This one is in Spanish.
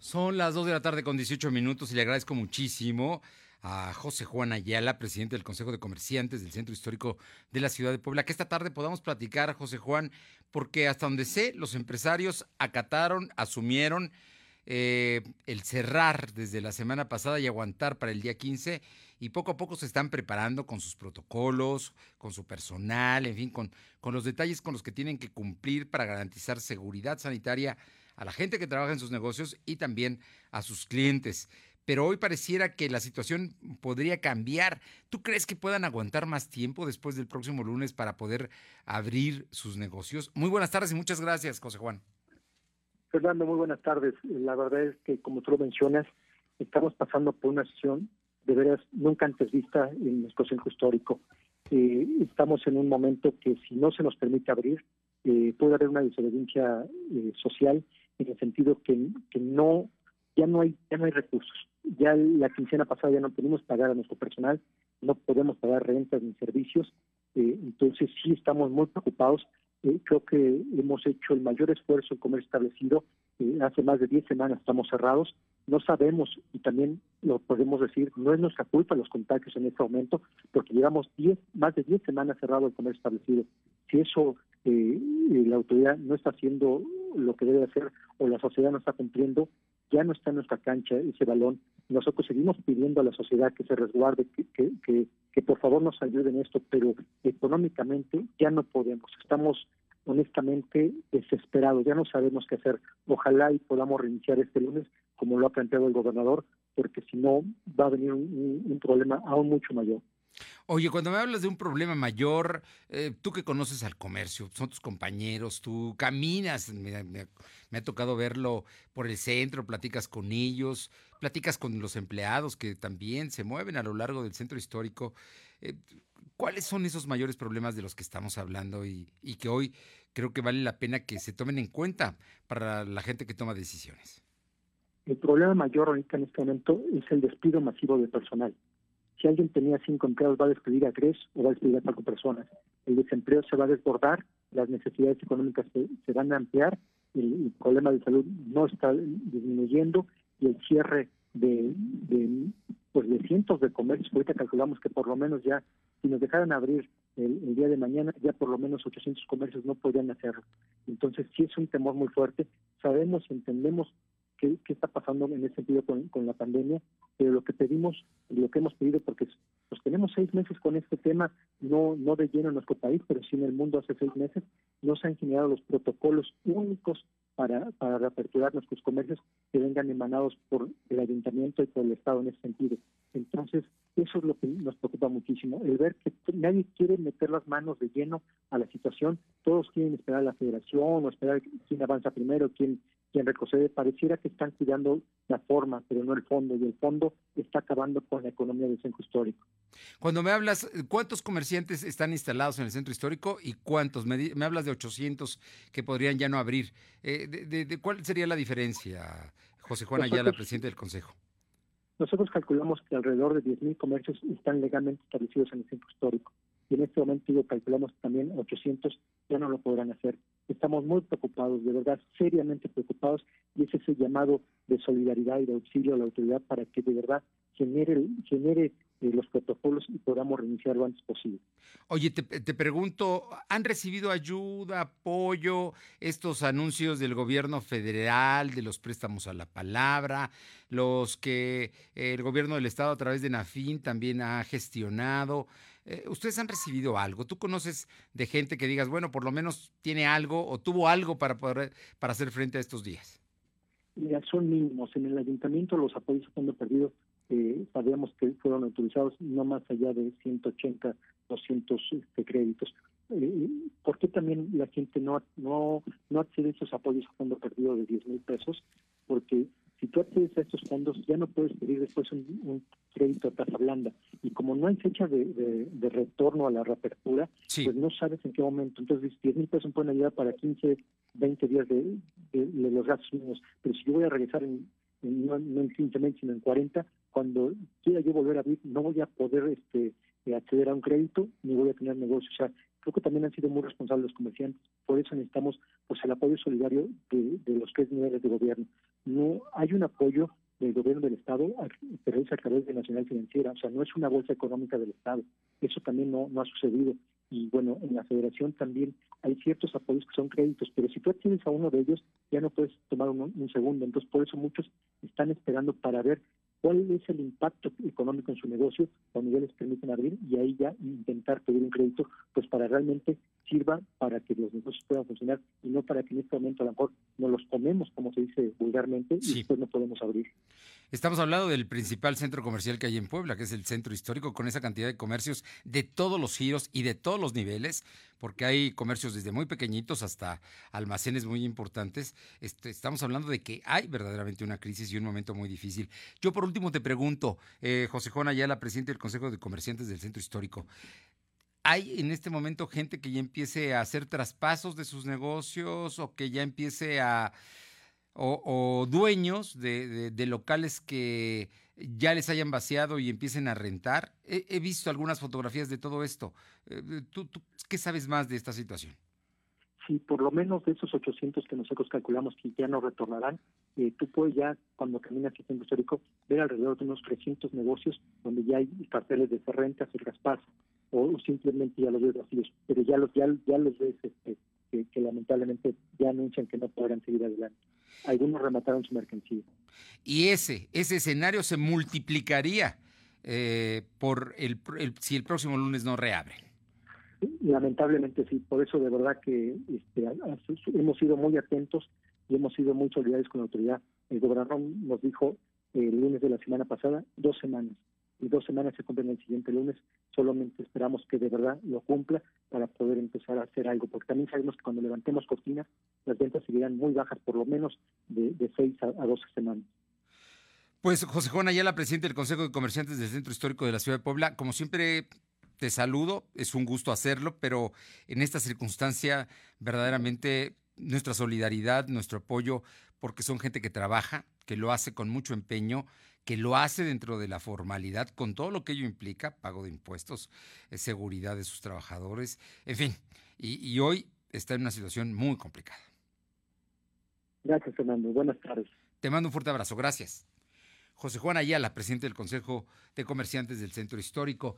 Son las 2 de la tarde con 18 minutos y le agradezco muchísimo a José Juan Ayala, presidente del Consejo de Comerciantes del Centro Histórico de la Ciudad de Puebla, que esta tarde podamos platicar, José Juan, porque hasta donde sé, los empresarios acataron, asumieron eh, el cerrar desde la semana pasada y aguantar para el día 15 y poco a poco se están preparando con sus protocolos, con su personal, en fin, con, con los detalles con los que tienen que cumplir para garantizar seguridad sanitaria a la gente que trabaja en sus negocios y también a sus clientes. Pero hoy pareciera que la situación podría cambiar. ¿Tú crees que puedan aguantar más tiempo después del próximo lunes para poder abrir sus negocios? Muy buenas tardes y muchas gracias, José Juan. Fernando, muy buenas tardes. La verdad es que, como tú lo mencionas, estamos pasando por una sesión de veras nunca antes vista en nuestro centro histórico. Eh, estamos en un momento que si no se nos permite abrir, eh, puede haber una desobediencia eh, social en el sentido que, que no ya no hay ya no hay recursos. Ya la quincena pasada ya no podemos pagar a nuestro personal, no podemos pagar rentas ni servicios, eh, entonces sí estamos muy preocupados. Eh, creo que hemos hecho el mayor esfuerzo en comer establecido. Eh, hace más de 10 semanas estamos cerrados. No sabemos, y también lo podemos decir, no es nuestra culpa los contagios en este momento, porque llevamos 10, más de 10 semanas cerrado el comer establecido. Si eso la autoridad no está haciendo lo que debe hacer o la sociedad no está cumpliendo, ya no está en nuestra cancha ese balón. Nosotros seguimos pidiendo a la sociedad que se resguarde, que, que, que, por favor nos ayuden en esto, pero económicamente ya no podemos. Estamos honestamente desesperados, ya no sabemos qué hacer. Ojalá y podamos reiniciar este lunes, como lo ha planteado el gobernador, porque si no va a venir un problema aún mucho mayor. Oye, cuando me hablas de un problema mayor, eh, tú que conoces al comercio, son tus compañeros, tú caminas, me, ha tocado verlo por el centro, platicas con ellos, platicas con los empleados que también se mueven a lo largo del centro histórico. Eh, ¿Cuáles son esos mayores problemas de los que estamos hablando y, y que hoy creo que vale la pena que se tomen en cuenta para la gente que toma decisiones? El problema mayor ahorita en este momento es el despido masivo de personal. Si alguien tenía cinco empleados, va a despedir a tres o va a despedir a cuatro personas. El desempleo se va a desbordar, las necesidades económicas se, van a ampliar, el, problema de salud no está disminuyendo y el cierre de, pues de cientos de comercios, ahorita calculamos que por lo menos ya, si nos dejaran abrir el, día de mañana, ya por lo menos 800 comercios no podrían hacerlo. Entonces sí es un temor muy fuerte. Sabemos entendemos qué, está pasando en ese sentido con, con la pandemia, pero lo que pedimos, lo que hemos pedido, porque pues tenemos seis meses con este tema, no, no de lleno en nuestro país, pero sí en el mundo hace seis meses, no se han generado los protocolos únicos para, reaperturar nuestros comercios que vengan emanados por el ayuntamiento y por el Estado en ese sentido. Entonces, eso es lo que nos preocupa muchísimo, el ver que nadie quiere meter las manos de lleno a la situación, todos quieren esperar a la federación o esperar quién avanza primero, quién retrocede, pareciera que están cuidando la forma, pero no el fondo, y el fondo está acabando con la economía del centro histórico. Cuando me hablas, ¿cuántos comerciantes están instalados en el centro histórico y cuántos? Me, hablas de 800 que podrían ya no abrir. Eh, de, ¿Cuál sería la diferencia, José Juan Ayala, presidente del Consejo? Nosotros calculamos que alrededor de 10.000 comercios están legalmente establecidos en el centro histórico y en este momento calculamos también 800 ya no lo podrán hacer. Estamos muy preocupados, de verdad, seriamente preocupados, y ese es el llamado de solidaridad y de auxilio a la autoridad para que de verdad genere, genere eh, los protocolos y podamos reiniciar lo antes posible. Oye, te, te, pregunto, ¿han recibido ayuda, apoyo, estos anuncios del gobierno federal, de los préstamos a la palabra, los que el gobierno del estado a través de NAFIN también ha gestionado? Eh, ¿Ustedes han recibido algo? ¿Tú conoces de gente que digas, bueno, por lo menos tiene algo o tuvo algo para poder para hacer frente a estos días? Son mínimos. En el ayuntamiento los apoyos cuando perdido eh, sabíamos que fueron autorizados no más allá de 180, 200 este, créditos. Eh, ¿Por qué también la gente no no no accede a esos apoyos a fondo perdido de 10 mil pesos? Porque si tú accedes a estos fondos ya no puedes pedir después un, crédito a tasa blanda y como no hay fecha de, retorno a la reapertura, pues no sabes en qué momento. Entonces, 10 mil pesos pueden ayudar para 15, 20 días de, los gastos mínimos, pero si yo voy a regresar en, no, en 15 meses, sino en 40, cuando quiera yo volver a vivir, no voy a poder este acceder a un crédito ni voy a tener negocio. O sea, creo que también han sido muy responsables los comerciantes. Por eso necesitamos pues el apoyo solidario de, los tres niveles de gobierno. no hay un apoyo del gobierno del Estado, pero es a través de Nacional Financiera, o sea, no es una bolsa económica del Estado. Eso también no, no ha sucedido. Y bueno, en la federación también hay ciertos apoyos que son créditos, pero si tú tienes a uno de ellos, ya no puedes tomar un segundo. Entonces, por eso muchos están esperando para ver cuál es el impacto económico en su negocio cuando ya les permiten abrir y ahí ya intentar pedir un crédito pues para realmente sirva para que los negocios puedan funcionar y no para que en este momento a lo mejor no los comemos como se dice vulgarmente y después no podemos abrir. Estamos hablando del principal centro comercial que hay en Puebla, que es el centro histórico, con esa cantidad de comercios de todos los giros y de todos los niveles, porque hay comercios desde muy pequeñitos hasta almacenes muy importantes. Este, estamos hablando de que hay verdaderamente una crisis y un momento muy difícil. Yo por último te pregunto, eh, José Juan Ayala, presidente del Consejo de Comerciantes del Centro Histórico, ¿Hay en este momento gente que ya empiece a hacer traspasos de sus negocios o que ya empiece a o, dueños de, locales que ya les hayan vaciado y empiecen a rentar. He, visto algunas fotografías de todo esto. Eh, ¿Tú, qué sabes más de esta situación? Sí, por lo menos de esos 800 que nosotros calculamos que ya no retornarán, eh, tú puedes ya, cuando caminas el centro histórico, ver alrededor de unos 300 negocios donde ya hay carteles de rentas y raspas, o simplemente ya los ves vacíos, pero ya los, ya, ya los ves este, que, lamentablemente ya anuncian que no podrán seguir adelante. Algunos remataron su mercancía. Y ese, ese escenario se multiplicaría eh, por el, si el próximo lunes no reabre. Lamentablemente sí, por eso de verdad que este, hemos sido muy atentos y hemos sido muy solidarios con la autoridad. El gobernador nos dijo el lunes de la semana pasada, dos semanas y dos semanas se cumplen el siguiente lunes. Solamente esperamos que de verdad lo cumpla para poder empezar a hacer algo, porque también sabemos que cuando levantemos cortinas, las ventas seguirán muy bajas, por lo menos de, seis a, doce semanas. Pues José Juan Ayala, presidente del Consejo de Comerciantes del Centro Histórico de la Ciudad de Puebla, como siempre te saludo, es un gusto hacerlo, pero en esta circunstancia verdaderamente nuestra solidaridad, nuestro apoyo, porque son gente que trabaja, que lo hace con mucho empeño, que lo hace dentro de la formalidad, con todo lo que ello implica, pago de impuestos, eh, seguridad de sus trabajadores, en fin, y, hoy está en una situación muy complicada. Gracias, Fernando. Buenas tardes. Te mando un fuerte abrazo. Gracias. José Juan Ayala, presidente del Consejo de Comerciantes del Centro Histórico.